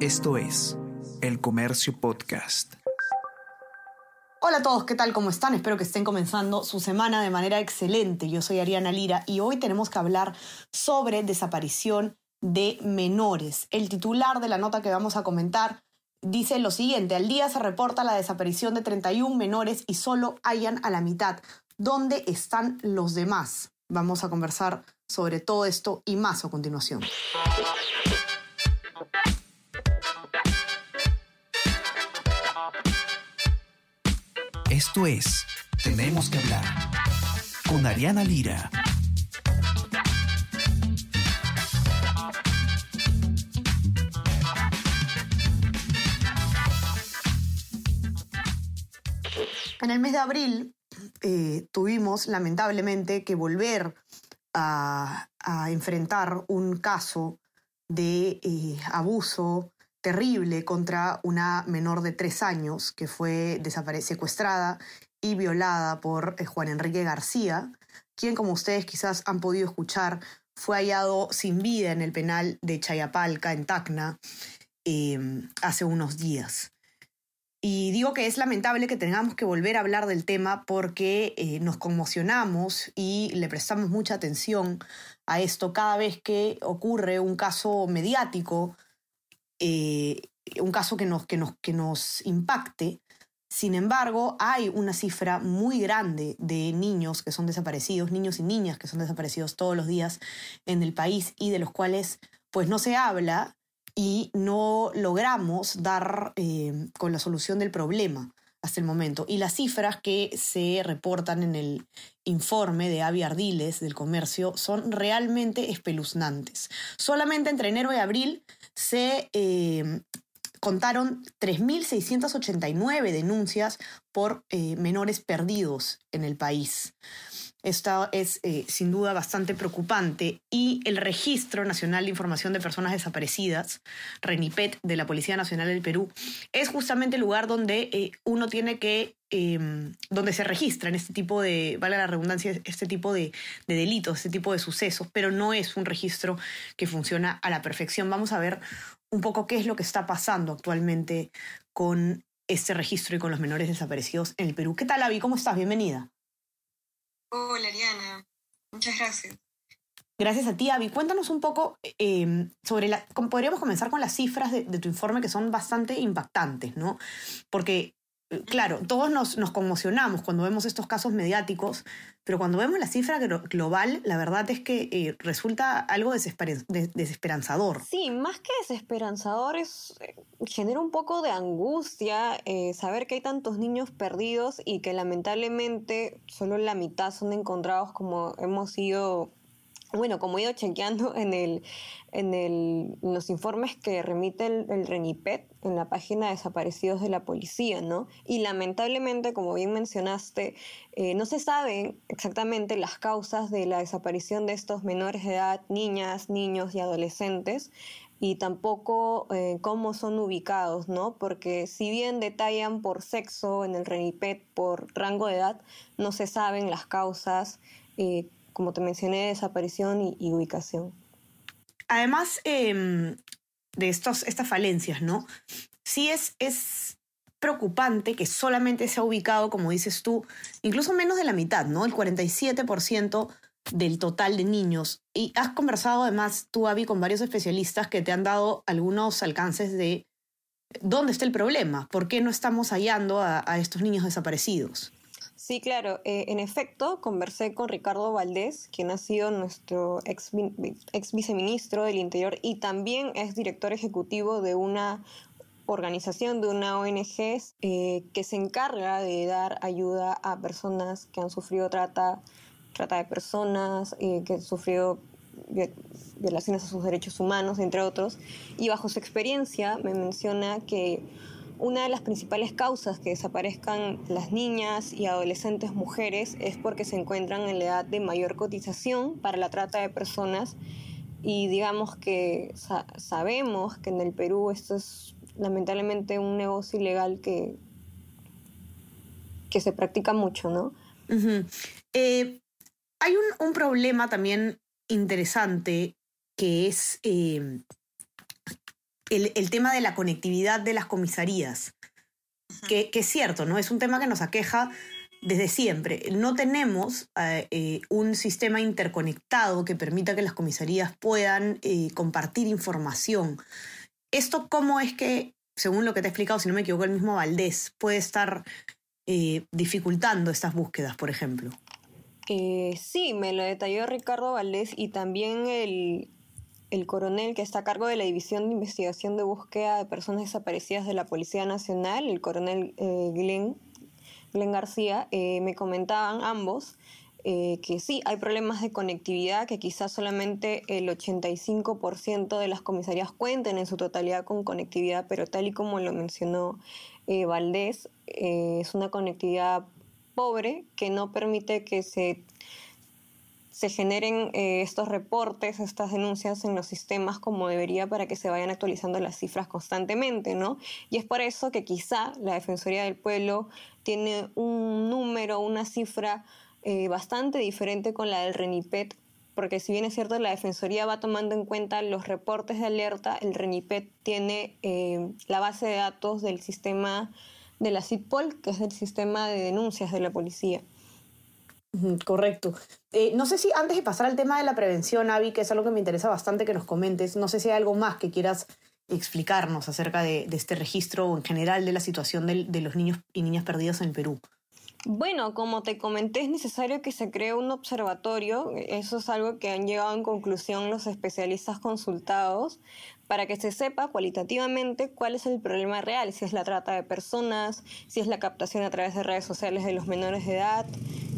Esto es El Comercio Podcast. Hola a todos, ¿qué tal? ¿Cómo están? Espero que estén comenzando su semana de manera excelente. Yo soy Ariana Lira y hoy tenemos que hablar sobre desaparición de menores. El titular de la nota que vamos a comentar dice lo siguiente, al día se reporta la desaparición de 31 menores y solo hayan a la mitad. ¿Dónde están los demás? Vamos a conversar sobre todo esto y más a continuación. Esto es Tenemos que hablar con Ariana Lira. En el mes de abril eh, tuvimos lamentablemente que volver a, enfrentar un caso de eh, abuso terrible contra una menor de tres años que fue secuestrada y violada por eh, Juan Enrique García, quien, como ustedes quizás han podido escuchar, fue hallado sin vida en el penal de Chayapalca, en Tacna, em, hace unos días. Y digo que es lamentable que tengamos que volver a hablar del tema porque eh, nos conmocionamos y le prestamos mucha atención a esto cada vez que ocurre un caso mediático eh, un caso que nos, que, nos, que nos impacte. Sin embargo, hay una cifra muy grande de niños que son desaparecidos, niños y niñas que son desaparecidos todos los días en el país y de los cuales pues no se habla y no logramos dar eh, con la solución del problema hasta el momento. Y las cifras que se reportan en el informe de Avi Ardiles del comercio son realmente espeluznantes. Solamente entre enero y abril se eh, contaron 3.689 denuncias por eh, menores perdidos en el país. Esto es eh, sin duda bastante preocupante y el Registro Nacional de Información de Personas Desaparecidas, RENIPET, de la Policía Nacional del Perú, es justamente el lugar donde eh, uno tiene que, em, donde se registran este tipo de, vale la redundancia, este tipo de, de delitos, este tipo de sucesos, pero no es un registro que funciona a la perfección. Vamos a ver un poco qué es lo que está pasando actualmente con este registro y con los menores desaparecidos en el Perú. ¿Qué tal, Avi? ¿Cómo estás? Bienvenida. Hola, Ariana. Muchas gracias. Gracias a ti, Avi. Cuéntanos un poco em, sobre la. Podríamos comenzar con las cifras de, tu informe que son bastante impactantes, ¿no? Porque, eh, claro, todos nos, nos, conmocionamos cuando vemos estos casos mediáticos, pero cuando vemos la cifra global, la verdad es que eh, resulta algo desesperanzador. Sí, más que desesperanzador, es, eh, genera un poco de angustia saber que hay tantos niños perdidos y que lamentablemente solo la mitad son encontrados como hemos ido bueno, como he ido chequeando en, el, en, el, los informes que remite el, RENIPET en la página de desaparecidos de la policía, ¿no? Y lamentablemente, como bien mencionaste, eh, no se saben exactamente las causas de la desaparición de estos menores de edad, niñas, niños y adolescentes, y tampoco eh, cómo son ubicados, ¿no? Porque si bien detallan por sexo en el RENIPET, por rango de edad, no se saben las causas. Eh, como te mencioné, desaparición y, ubicación. Además em, de estos, estas falencias, ¿no? Sí es, es preocupante que solamente se ha ubicado, como dices tú, incluso menos de la mitad, ¿no? El 47% del total de niños. Y has conversado además, tú, Avi, con varios especialistas que te han dado algunos alcances de dónde está el problema, por qué no estamos hallando a estos niños desaparecidos. Sí, claro. Eh, en efecto, conversé con Ricardo Valdés, quien ha sido nuestro ex, viceministro del Interior y también es director ejecutivo de una organización, de una ONG eh, que se encarga de dar ayuda a personas que han sufrido trata, trata de personas, eh, que han sufrido violaciones a sus derechos humanos, entre otros. Y bajo su experiencia me menciona que una de las principales causas que desaparezcan las niñas y adolescentes mujeres es porque se encuentran en la edad de mayor cotización para la trata de personas y digamos que sabemos que en el Perú esto es lamentablemente un negocio ilegal que, que se practica mucho, ¿no? Eh, hay un, problema también interesante que es eh, el, tema de la conectividad de las comisarías, que, es cierto, ¿no? Es un tema que nos aqueja desde siempre. No tenemos eh, eh, un sistema interconectado que permita que las comisarías puedan eh, compartir información. ¿Esto cómo es que, según lo que te he explicado, si no me equivoco, el mismo Valdés puede estar dificultando estas búsquedas, por ejemplo? sí, me lo detalló Ricardo Valdés y también el, el coronel que está a cargo de la División de Investigación de Búsqueda de Personas Desaparecidas de la Policía Nacional, el coronel eh, Glenn, García, eh, me comentaban ambos eh, que sí, hay problemas de conectividad, que quizás solamente el 85% de las comisarías cuenten en su totalidad con conectividad, pero tal y como lo mencionó Valdés, es una conectividad pobre que no permite que se se generen eh, estos reportes, estas denuncias en los sistemas como debería para que se vayan actualizando las cifras constantemente, ¿no? Y es por eso que quizá la Defensoría del Pueblo tiene un número, una cifra eh, bastante diferente con la del RENIPET, porque si bien es cierto la Defensoría va tomando en cuenta los reportes de alerta, el RENIPET tiene eh, la base de datos del sistema de la CITPOL, que es el sistema de denuncias de la policía. Correcto. Eh, no sé si antes de pasar al tema de la prevención, Avi, que es algo que me interesa bastante que nos comentes, no sé si hay algo más que quieras explicarnos acerca de, este registro o en general de la situación de, los niños y niñas perdidas en Perú. Bueno, como te comenté, es necesario que se cree un observatorio. Eso es algo que han llegado en conclusión los especialistas consultados para que se sepa cualitativamente cuál es el problema real, si es la trata de personas, si es la captación a través de redes sociales de los menores de edad,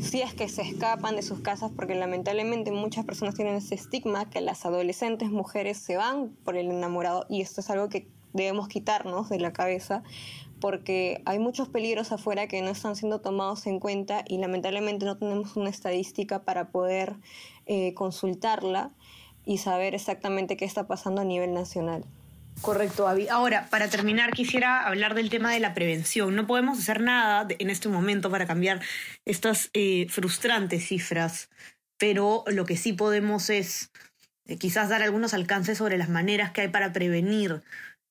si es que se escapan de sus casas, porque lamentablemente muchas personas tienen ese estigma que las adolescentes mujeres se van por el enamorado y esto es algo que debemos quitarnos de la cabeza porque hay muchos peligros afuera que no están siendo tomados en cuenta y lamentablemente no tenemos una estadística para poder eh, consultarla y saber exactamente qué está pasando a nivel nacional. Correcto, Avi. Ahora, para terminar, quisiera hablar del tema de la prevención. No podemos hacer nada en este momento para cambiar estas eh, frustrantes cifras, pero lo que sí podemos es eh, quizás dar algunos alcances sobre las maneras que hay para prevenir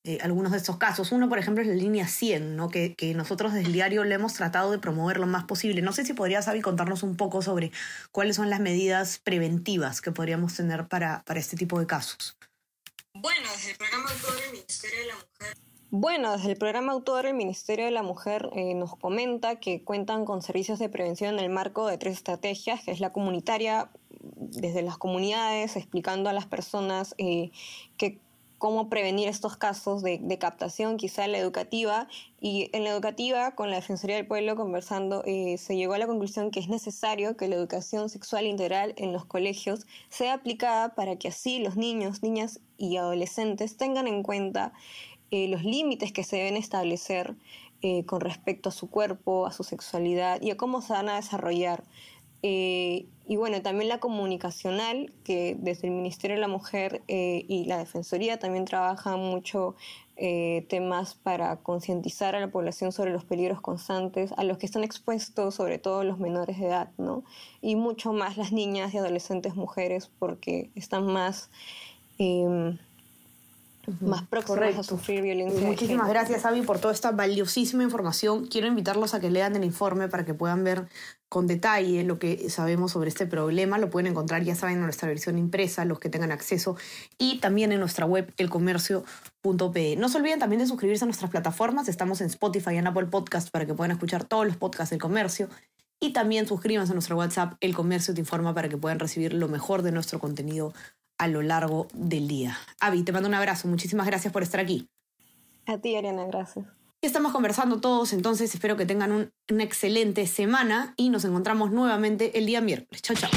eh, algunos de estos casos. Uno, por ejemplo, es la línea 100, ¿no? que, que nosotros desde el diario le hemos tratado de promover lo más posible. No sé si podrías, Avi, contarnos un poco sobre cuáles son las medidas preventivas que podríamos tener para, para este tipo de casos. Bueno, desde el programa autor del Ministerio de la Mujer. Bueno, desde el programa autor el Ministerio de la Mujer eh, nos comenta que cuentan con servicios de prevención en el marco de tres estrategias, que es la comunitaria, desde las comunidades, explicando a las personas eh, que cómo prevenir estos casos de, captación, quizá la educativa. Y en la educativa, con la Defensoría del Pueblo conversando, eh, se llegó a la conclusión que es necesario que la educación sexual integral en los colegios sea aplicada para que así los niños, niñas y adolescentes tengan en cuenta eh, los límites que se deben establecer eh, con respecto a su cuerpo, a su sexualidad y a cómo se van a desarrollar. Eh, y bueno, también la comunicacional, que desde el Ministerio de la Mujer eh, y la Defensoría también trabajan mucho eh, temas para concientizar a la población sobre los peligros constantes a los que están expuestos, sobre todo los menores de edad, ¿no? Y mucho más las niñas y adolescentes mujeres, porque están más em, más próximas a sufrir violencia. Muchísimas gracias, Avi, por toda esta valiosísima información. Quiero invitarlos a que lean el informe para que puedan ver con detalle lo que sabemos sobre este problema. Lo pueden encontrar, ya saben, en nuestra versión impresa, los que tengan acceso, y también en nuestra web, elcomercio.pe. No se olviden también de suscribirse a nuestras plataformas. Estamos en Spotify y en Apple Podcast para que puedan escuchar todos los podcasts del comercio. Y también suscríbanse a nuestro WhatsApp, El Comercio Te Informa, para que puedan recibir lo mejor de nuestro contenido a lo largo del día. Avi, te mando un abrazo. Muchísimas gracias por estar aquí. A ti, Ariana, gracias. Y estamos conversando todos, entonces espero que tengan una excelente semana y nos encontramos nuevamente el día miércoles. Chao, chao.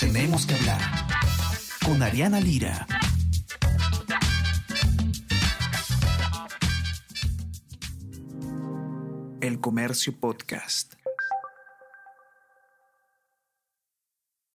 Tenemos que hablar con Ariana Lira. El Comercio Podcast.